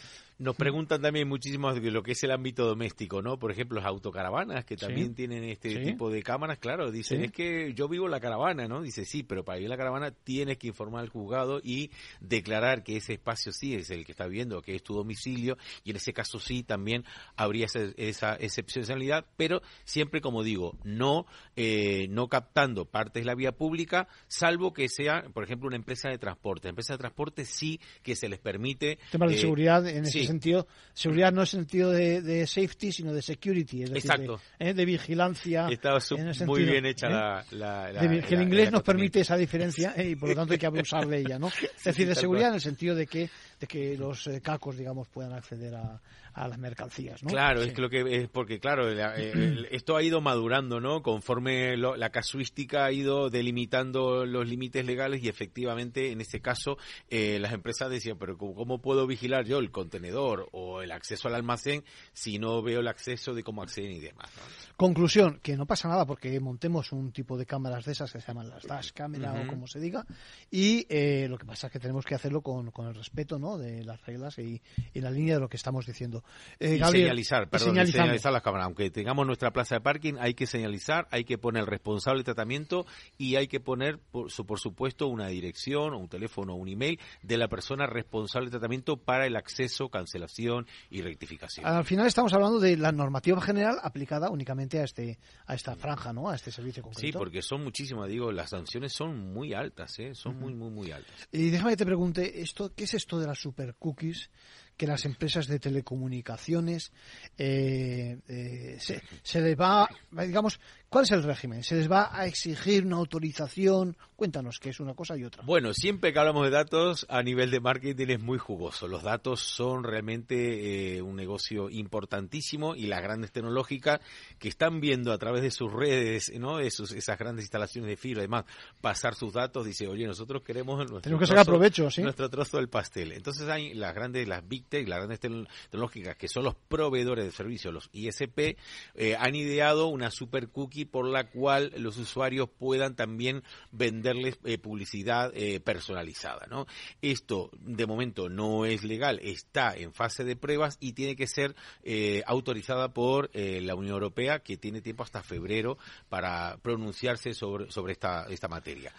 Nos preguntan también muchísimo de lo que es el ámbito doméstico, ¿no? Por ejemplo, las autocaravanas que también tienen este tipo de cámaras, claro, dicen, es que yo vivo en la caravana, ¿no? Dice, sí, pero para vivir en la caravana tienes que informar al juzgado y declarar que ese espacio sí es el que está viviendo, que es tu domicilio, y en ese caso sí también habría esa, esa excepcionalidad, pero siempre, como digo, no, eh, no captando partes de la vía pública, salvo que sea, por ejemplo, una empresa de transporte. La empresa de transporte sí que se les permite... Temas de seguridad en ese sentido. Seguridad no es sentido de, safety, sino de security. Es Exacto. de, eh, de, vigilancia. Está muy bien hecha ¿eh? la, Que el inglés nos permite esa diferencia y por lo tanto hay que abusar de ella, ¿no? Es decir, de seguridad en el sentido de que, de que los cacos, digamos, puedan acceder a, a las mercancías, ¿no? Claro, es que lo que es porque claro, esto ha ido madurando, ¿no? Conforme la casuística ha ido delimitando los límites legales y efectivamente en este caso eh, las empresas decían, pero ¿cómo puedo vigilar yo el contenedor o el acceso al almacén si no veo el acceso de cómo acceden y demás? Conclusión, que no pasa nada porque montemos un tipo de cámaras de esas que se llaman las dash camera o como se diga y eh, lo que pasa es que tenemos que hacerlo con, con el respeto, ¿no? De las reglas y, en la línea de lo que estamos diciendo. Eh, y señalizar, perdón, señalizar las cámaras. Aunque tengamos nuestra plaza de parking, hay que señalizar, hay que poner el responsable de tratamiento y hay que poner, por, por supuesto, una dirección, un teléfono, un email de la persona responsable de tratamiento para el acceso, cancelación y rectificación. Al final estamos hablando de la normativa general aplicada únicamente a este a esta franja, ¿no? A este servicio concreto. Sí, porque son muchísimas, digo, las sanciones son muy altas, ¿eh? Son muy, muy, muy altas. Y déjame que te pregunte, esto, ¿qué es esto de las super cookies? que las empresas de telecomunicaciones eh, eh, se, se les va, digamos, ¿Cuál es el régimen? ¿Se les va a exigir una autorización? Cuéntanos, que es una cosa y otra. Bueno, siempre que hablamos de datos, a nivel de marketing es muy jugoso. Los datos son realmente eh, un negocio importantísimo y las grandes tecnológicas que están viendo a través de sus redes, ¿no? Esos, esas grandes instalaciones de fibra, además, pasar sus datos, dice, oye, nosotros queremos nuestro, Tenemos que sacar provecho, ¿sí? nuestro trozo del pastel. Entonces hay las grandes, las Big Tech, las grandes tecnológicas, que son los proveedores de servicios, los ISP, eh, han ideado una super cookie por la cual los usuarios puedan también venderles eh, publicidad eh, personalizada. Esto de momento no es legal, está en fase de pruebas y tiene que ser eh, autorizada por la Unión Europea, que tiene tiempo hasta febrero para pronunciarse sobre, esta, materia.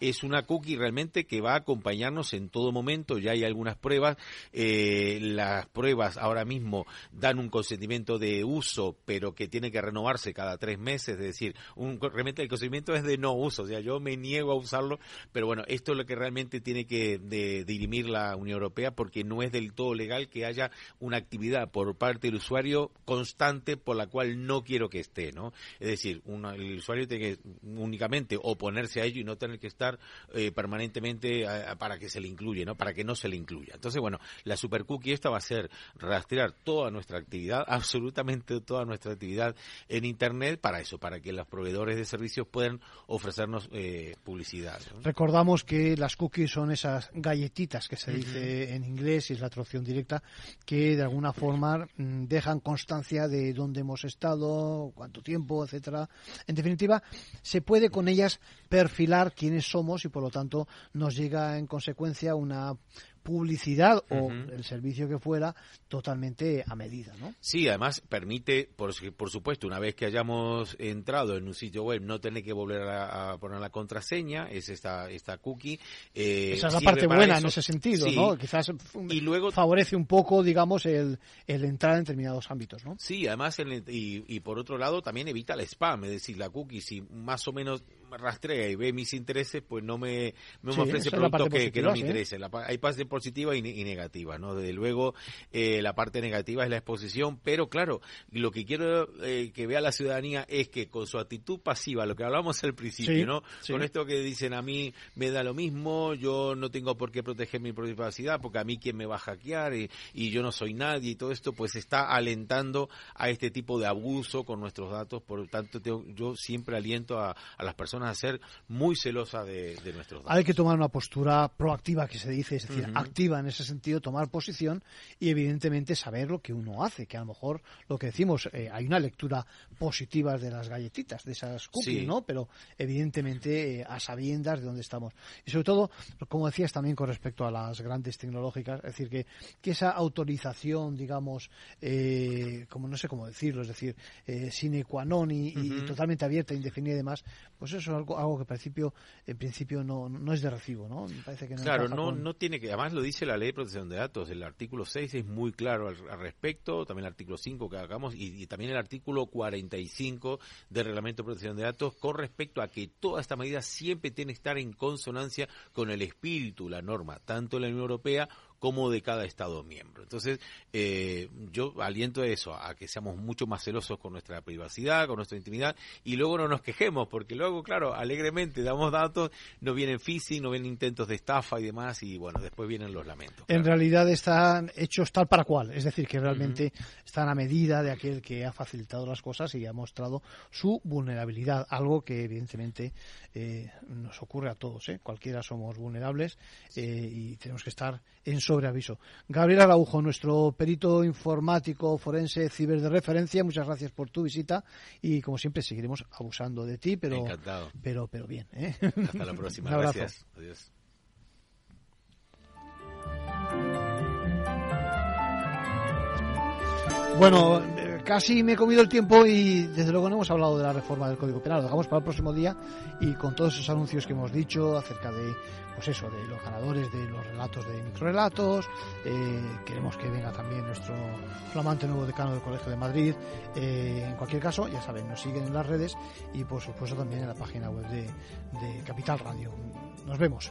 Es una cookie realmente que va a acompañarnos en todo momento, ya hay algunas pruebas, las pruebas ahora mismo dan un consentimiento de uso, pero que tiene que renovarse cada tres meses, es decir, un, realmente el consentimiento es de no uso, o sea, yo me niego a usarlo, pero bueno, esto es lo que realmente tiene que dirimir la Unión Europea porque no es del todo legal que haya una actividad por parte del usuario constante por la cual no quiero que esté, ¿no? Es decir, el usuario tiene que únicamente oponerse a ello y no tener que estar eh, permanentemente para que se le incluya, ¿no? Para que no se le incluya. Entonces, bueno, la super cookie esta va a ser rastrear toda nuestra actividad, absolutamente toda nuestra actividad en Internet para eso, para que los proveedores de servicios puedan ofrecernos eh, publicidad. Recordamos que las cookies son esas galletitas que se dice en inglés y es la traducción directa que de alguna forma mm, dejan constancia de dónde hemos estado, cuánto tiempo, etcétera. En definitiva, se puede con ellas perfilar quiénes somos y por lo tanto nos llega en consecuencia una publicidad o el servicio que fuera totalmente a medida, ¿no? Sí, además permite, por, por supuesto, una vez que hayamos entrado en un sitio web, no tener que volver a, poner la contraseña, es esta, esta cookie. Eh, Esa es la parte buena en ese sentido, ¿no? Quizás y luego, favorece un poco, digamos, el, el entrar en determinados ámbitos, ¿no? Sí, además, y, y por otro lado, también evita el spam, es decir, la cookie, si más o menos rastrea y ve mis intereses, pues no me, me, ofrece productos que, no me interesen. hay parte positiva y, negativa, ¿no? Desde luego, eh, la parte negativa es la exposición, pero claro, lo que quiero eh, que vea la ciudadanía es que con su actitud pasiva, lo que hablamos al principio, ¿no? Con esto que dicen a mí me da lo mismo, yo no tengo por qué proteger mi privacidad, porque a mí quién me va a hackear y, yo no soy nadie y todo esto, pues está alentando a este tipo de abuso con nuestros datos. Por lo tanto, yo siempre aliento a, las personas a ser muy celosas de, nuestros datos. Hay que tomar una postura proactiva, que se dice, es decir, activa en ese sentido, tomar posición y evidentemente saber lo que uno hace, que a lo mejor lo que decimos, eh, hay una lectura positiva de las galletitas, de esas cookies, ¿no? Pero evidentemente eh, a sabiendas de dónde estamos. Y sobre todo, como decías también con respecto a las grandes tecnológicas, es decir, que, que esa autorización, digamos, eh, como no sé cómo decirlo, es decir, sine qua non y, totalmente abierta, indefinida y demás, pues eso es algo, algo que en principio, en principio no, no es de recibo, ¿no? Me parece que no claro, no, no tiene que, además lo dice la ley de protección de datos, el artículo 6 es muy claro al, respecto, también el artículo 5 que hagamos y, también el artículo 45 del reglamento de protección de datos con respecto a que toda esta medida siempre tiene que estar en consonancia con el espíritu, la norma, tanto en la Unión Europea como de cada Estado miembro. Entonces, eh, yo aliento eso, a que seamos mucho más celosos con nuestra privacidad, con nuestra intimidad, y luego no nos quejemos, porque luego, claro, alegremente damos datos, no vienen phishing, no vienen intentos de estafa y demás, y bueno, después vienen los lamentos. En realidad están hechos tal para cual, es decir, que realmente están a medida de aquel que ha facilitado las cosas y ha mostrado su vulnerabilidad, algo que evidentemente eh, nos ocurre a todos, ¿eh? cualquiera somos vulnerables eh, y tenemos que estar en sobre aviso. Gabriel Araujo, nuestro perito informático, forense, ciber de referencia, muchas gracias por tu visita y como siempre seguiremos abusando de ti, pero, Encantado. pero, pero bien. ¿eh? Hasta la próxima. Gracias. Adiós. Bueno, casi me he comido el tiempo y desde luego no hemos hablado de la reforma del Código Penal. Lo dejamos para el próximo día y con todos esos anuncios que hemos dicho acerca de pues eso, de los ganadores de los relatos de microrelatos. Eh, queremos que venga también nuestro flamante nuevo decano del Colegio de Madrid. Eh, en cualquier caso, ya saben, nos siguen en las redes y por supuesto también en la página web de, de Capital Radio. Nos vemos.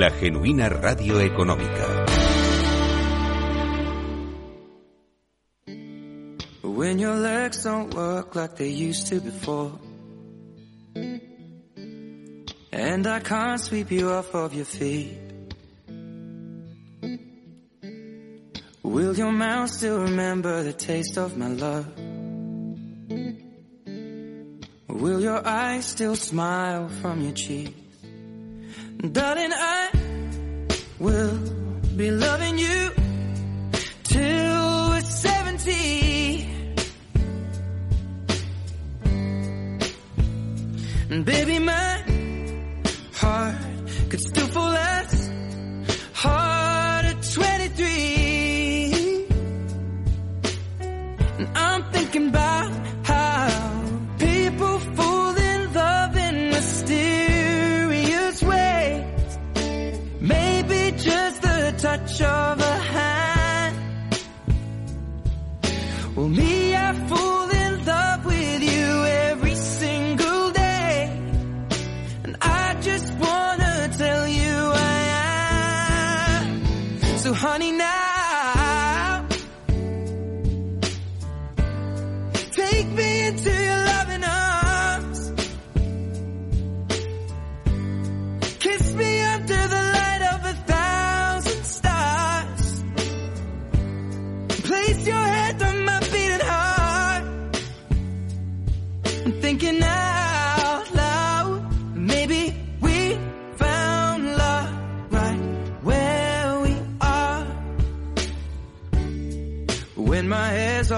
La genuina radio económica. When your legs don't work like they used to before. And I can't sweep you off of your feet. Will your mouth still remember the taste of my love? Will your eyes still smile from your cheeks? Darling, I will be loving you till we're 70. And baby, my heart could still fall as hard touch of a hand. Well, me, I fall